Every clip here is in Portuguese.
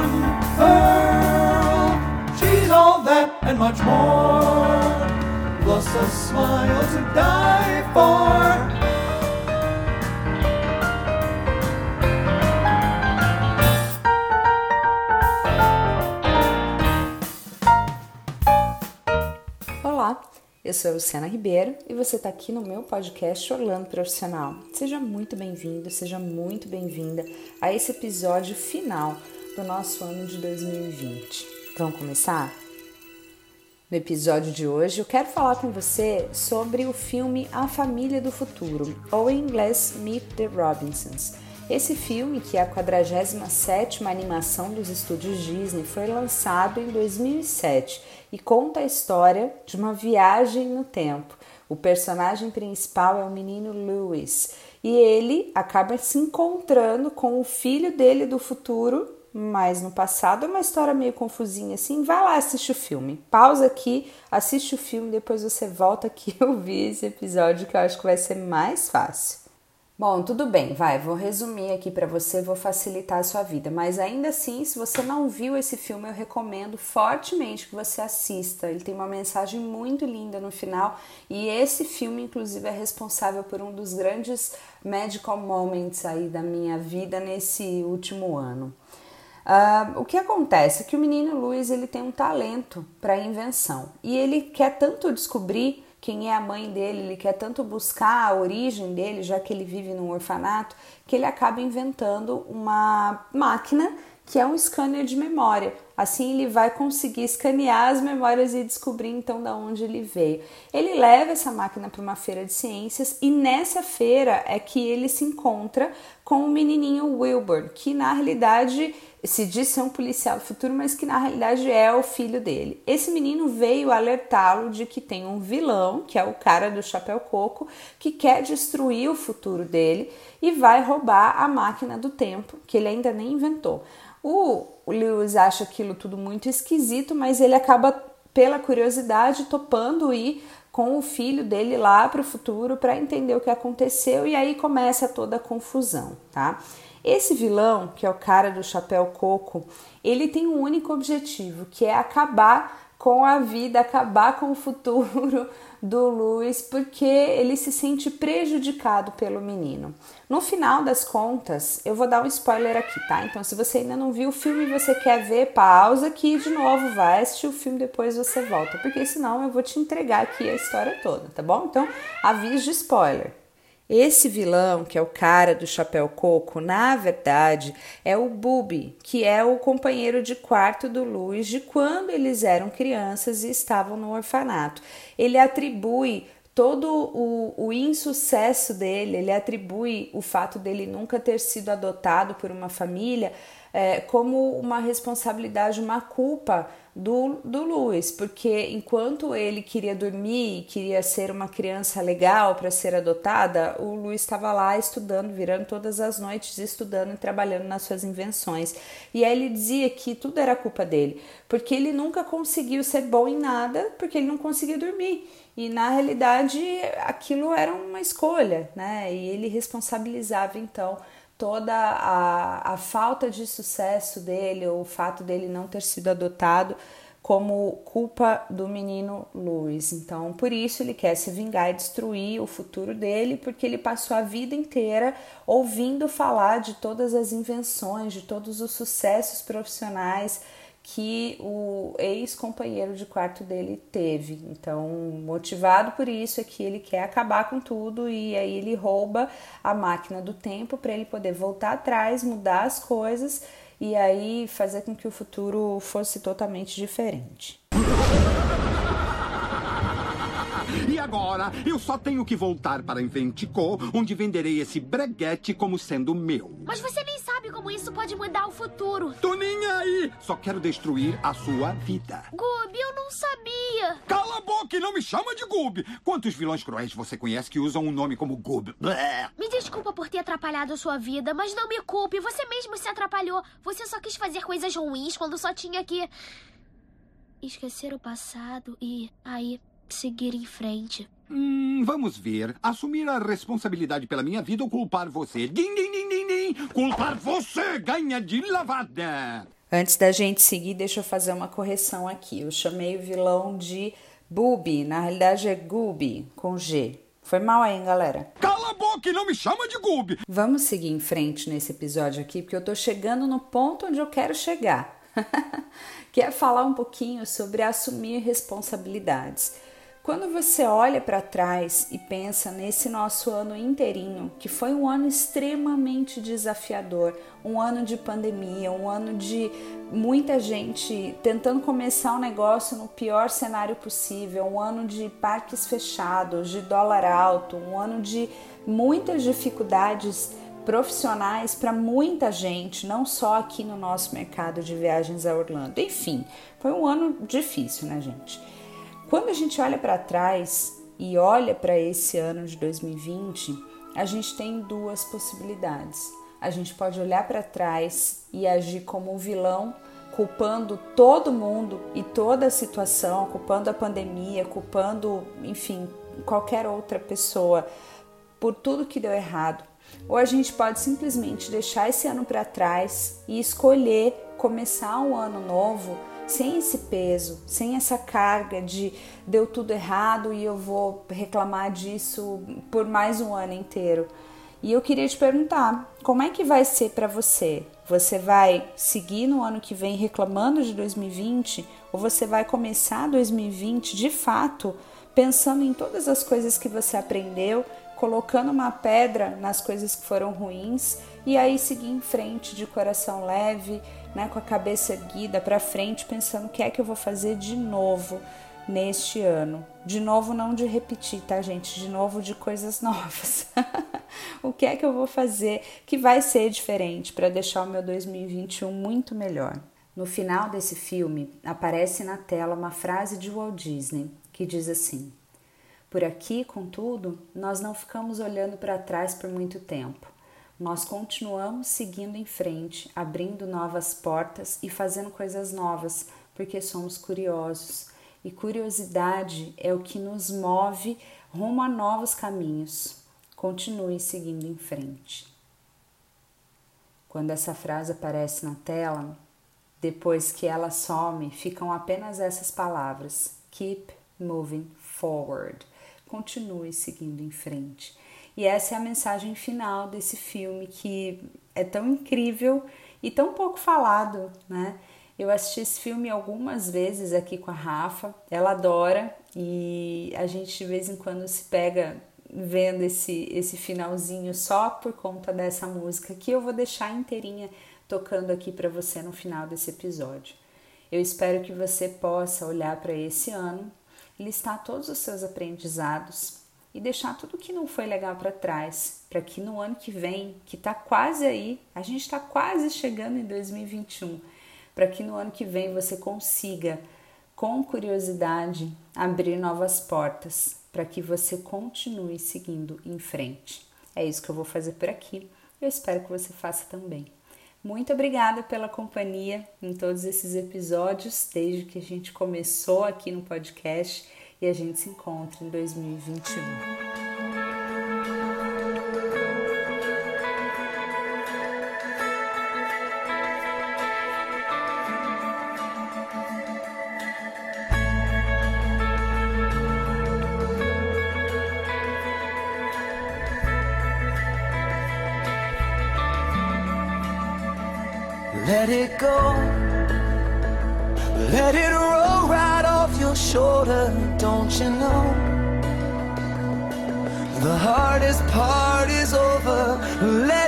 one pearl. She's all that and much more, plus a smile to die for. Eu sou Luciana Ribeiro e você está aqui no meu podcast Orlando Profissional. Seja muito bem-vindo, seja muito bem-vinda a esse episódio final do nosso ano de 2020. Vamos começar? No episódio de hoje, eu quero falar com você sobre o filme A Família do Futuro, ou em inglês Meet the Robinsons. Esse filme, que é a 47ª animação dos estúdios Disney, foi lançado em 2007 e conta a história de uma viagem no tempo. O personagem principal é o menino Lewis e ele acaba se encontrando com o filho dele do futuro, mas no passado. É uma história meio confusinha assim. Vai lá assistir o filme. Pausa aqui, assiste o filme, depois você volta aqui ouvir esse episódio que eu acho que vai ser mais fácil. Bom, tudo bem, vai, vou resumir aqui para você, vou facilitar a sua vida, mas ainda assim, se você não viu esse filme, eu recomendo fortemente que você assista. Ele tem uma mensagem muito linda no final e esse filme, inclusive, é responsável por um dos grandes magical moments aí da minha vida nesse último ano. Uh, o que acontece é que o menino Luiz ele tem um talento para invenção. E ele quer tanto descobrir quem é a mãe dele, ele quer tanto buscar a origem dele, já que ele vive num orfanato, que ele acaba inventando uma máquina que é um scanner de memória. Assim ele vai conseguir escanear as memórias e descobrir então da onde ele veio. Ele leva essa máquina para uma feira de ciências e nessa feira é que ele se encontra com o menininho Wilbur, que na realidade se diz ser um policial do futuro, mas que na realidade é o filho dele. Esse menino veio alertá-lo de que tem um vilão, que é o cara do chapéu coco, que quer destruir o futuro dele e vai roubar a máquina do tempo, que ele ainda nem inventou. O Lewis acha aquilo tudo muito esquisito, mas ele acaba, pela curiosidade, topando ir com o filho dele lá para o futuro para entender o que aconteceu e aí começa toda a confusão, tá? Esse vilão, que é o cara do chapéu coco, ele tem um único objetivo, que é acabar com a vida, acabar com o futuro do Luiz, porque ele se sente prejudicado pelo menino. No final das contas, eu vou dar um spoiler aqui, tá? Então, se você ainda não viu o filme e você quer ver, pausa aqui de novo, vai assistir o filme depois você volta, porque senão eu vou te entregar aqui a história toda, tá bom? Então, aviso de spoiler. Esse vilão, que é o cara do chapéu coco, na verdade é o Bubi, que é o companheiro de quarto do Luiz de quando eles eram crianças e estavam no orfanato. Ele atribui todo o, o, insucesso dele, ele atribui o fato dele nunca ter sido adotado por uma família é, como uma responsabilidade, uma culpa do, do Luiz, porque enquanto ele queria dormir queria ser uma criança legal para ser adotada, o Luiz estava lá estudando, virando todas as noites estudando e trabalhando nas suas invenções. E aí ele dizia que tudo era culpa dele, porque ele nunca conseguiu ser bom em nada, porque ele não conseguia dormir. E na realidade aquilo era uma escolha, né? E ele responsabilizava então toda a, a falta de sucesso dele, ou o fato dele não ter sido adotado, como culpa do menino Luiz. Então, por isso ele quer se vingar e destruir o futuro dele, porque ele passou a vida inteira ouvindo falar de todas as invenções, de todos os sucessos profissionais que o ex-companheiro de quarto dele teve. Então, motivado por isso é que ele quer acabar com tudo e aí ele rouba a máquina do tempo para ele poder voltar atrás, mudar as coisas e aí fazer com que o futuro fosse totalmente diferente. Agora eu só tenho que voltar para Inventico, onde venderei esse breguete como sendo meu. Mas você nem sabe como isso pode mudar o futuro. Tô nem aí! Só quero destruir a sua vida. Gub, eu não sabia. Cala a boca e não me chama de Gub! Quantos vilões cruéis você conhece que usam um nome como Gub? Me desculpa por ter atrapalhado a sua vida, mas não me culpe. Você mesmo se atrapalhou. Você só quis fazer coisas ruins quando só tinha que. esquecer o passado e. aí seguir em frente. Hum, vamos ver. Assumir a responsabilidade pela minha vida ou culpar você? Din, din, din, din, din. Culpar você ganha de lavada. Antes da gente seguir, deixa eu fazer uma correção aqui. Eu chamei o vilão de Booby, na realidade é Gooby, com G. Foi mal aí, hein, galera? Cala a boca e não me chama de Gooby! Vamos seguir em frente nesse episódio aqui, porque eu tô chegando no ponto onde eu quero chegar. que é falar um pouquinho sobre assumir responsabilidades. Quando você olha para trás e pensa nesse nosso ano inteirinho, que foi um ano extremamente desafiador, um ano de pandemia, um ano de muita gente tentando começar um negócio no pior cenário possível, um ano de parques fechados, de dólar alto, um ano de muitas dificuldades profissionais para muita gente, não só aqui no nosso mercado de viagens a Orlando. Enfim, foi um ano difícil, né, gente? Quando a gente olha para trás e olha para esse ano de 2020, a gente tem duas possibilidades. A gente pode olhar para trás e agir como um vilão, culpando todo mundo e toda a situação, culpando a pandemia, culpando, enfim, qualquer outra pessoa por tudo que deu errado. Ou a gente pode simplesmente deixar esse ano para trás e escolher começar um ano novo sem esse peso, sem essa carga de deu tudo errado e eu vou reclamar disso por mais um ano inteiro. E eu queria te perguntar, como é que vai ser para você? Você vai seguir no ano que vem reclamando de 2020 ou você vai começar 2020 de fato pensando em todas as coisas que você aprendeu, colocando uma pedra nas coisas que foram ruins e aí seguir em frente de coração leve, né, com a cabeça erguida para frente, pensando o que é que eu vou fazer de novo neste ano. De novo, não de repetir, tá, gente? De novo, de coisas novas. o que é que eu vou fazer que vai ser diferente para deixar o meu 2021 muito melhor? No final desse filme, aparece na tela uma frase de Walt Disney que diz assim: Por aqui, contudo, nós não ficamos olhando para trás por muito tempo nós continuamos seguindo em frente, abrindo novas portas e fazendo coisas novas, porque somos curiosos. E curiosidade é o que nos move rumo a novos caminhos. Continue seguindo em frente. Quando essa frase aparece na tela, depois que ela some, ficam apenas essas palavras: Keep moving forward. Continue seguindo em frente. E essa é a mensagem final desse filme que é tão incrível e tão pouco falado, né? Eu assisti esse filme algumas vezes aqui com a Rafa, ela adora e a gente de vez em quando se pega vendo esse, esse finalzinho só por conta dessa música que eu vou deixar inteirinha tocando aqui para você no final desse episódio. Eu espero que você possa olhar para esse ano, listar todos os seus aprendizados e deixar tudo que não foi legal para trás, para que no ano que vem, que está quase aí, a gente está quase chegando em 2021, para que no ano que vem você consiga, com curiosidade, abrir novas portas, para que você continue seguindo em frente. É isso que eu vou fazer por aqui. Eu espero que você faça também. Muito obrigada pela companhia em todos esses episódios, desde que a gente começou aqui no podcast e a gente se encontra em 2021. Shoulder, don't you know? The hardest part is over, let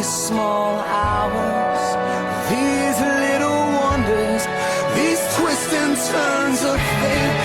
these small hours, these little wonders, these twists and turns of fate.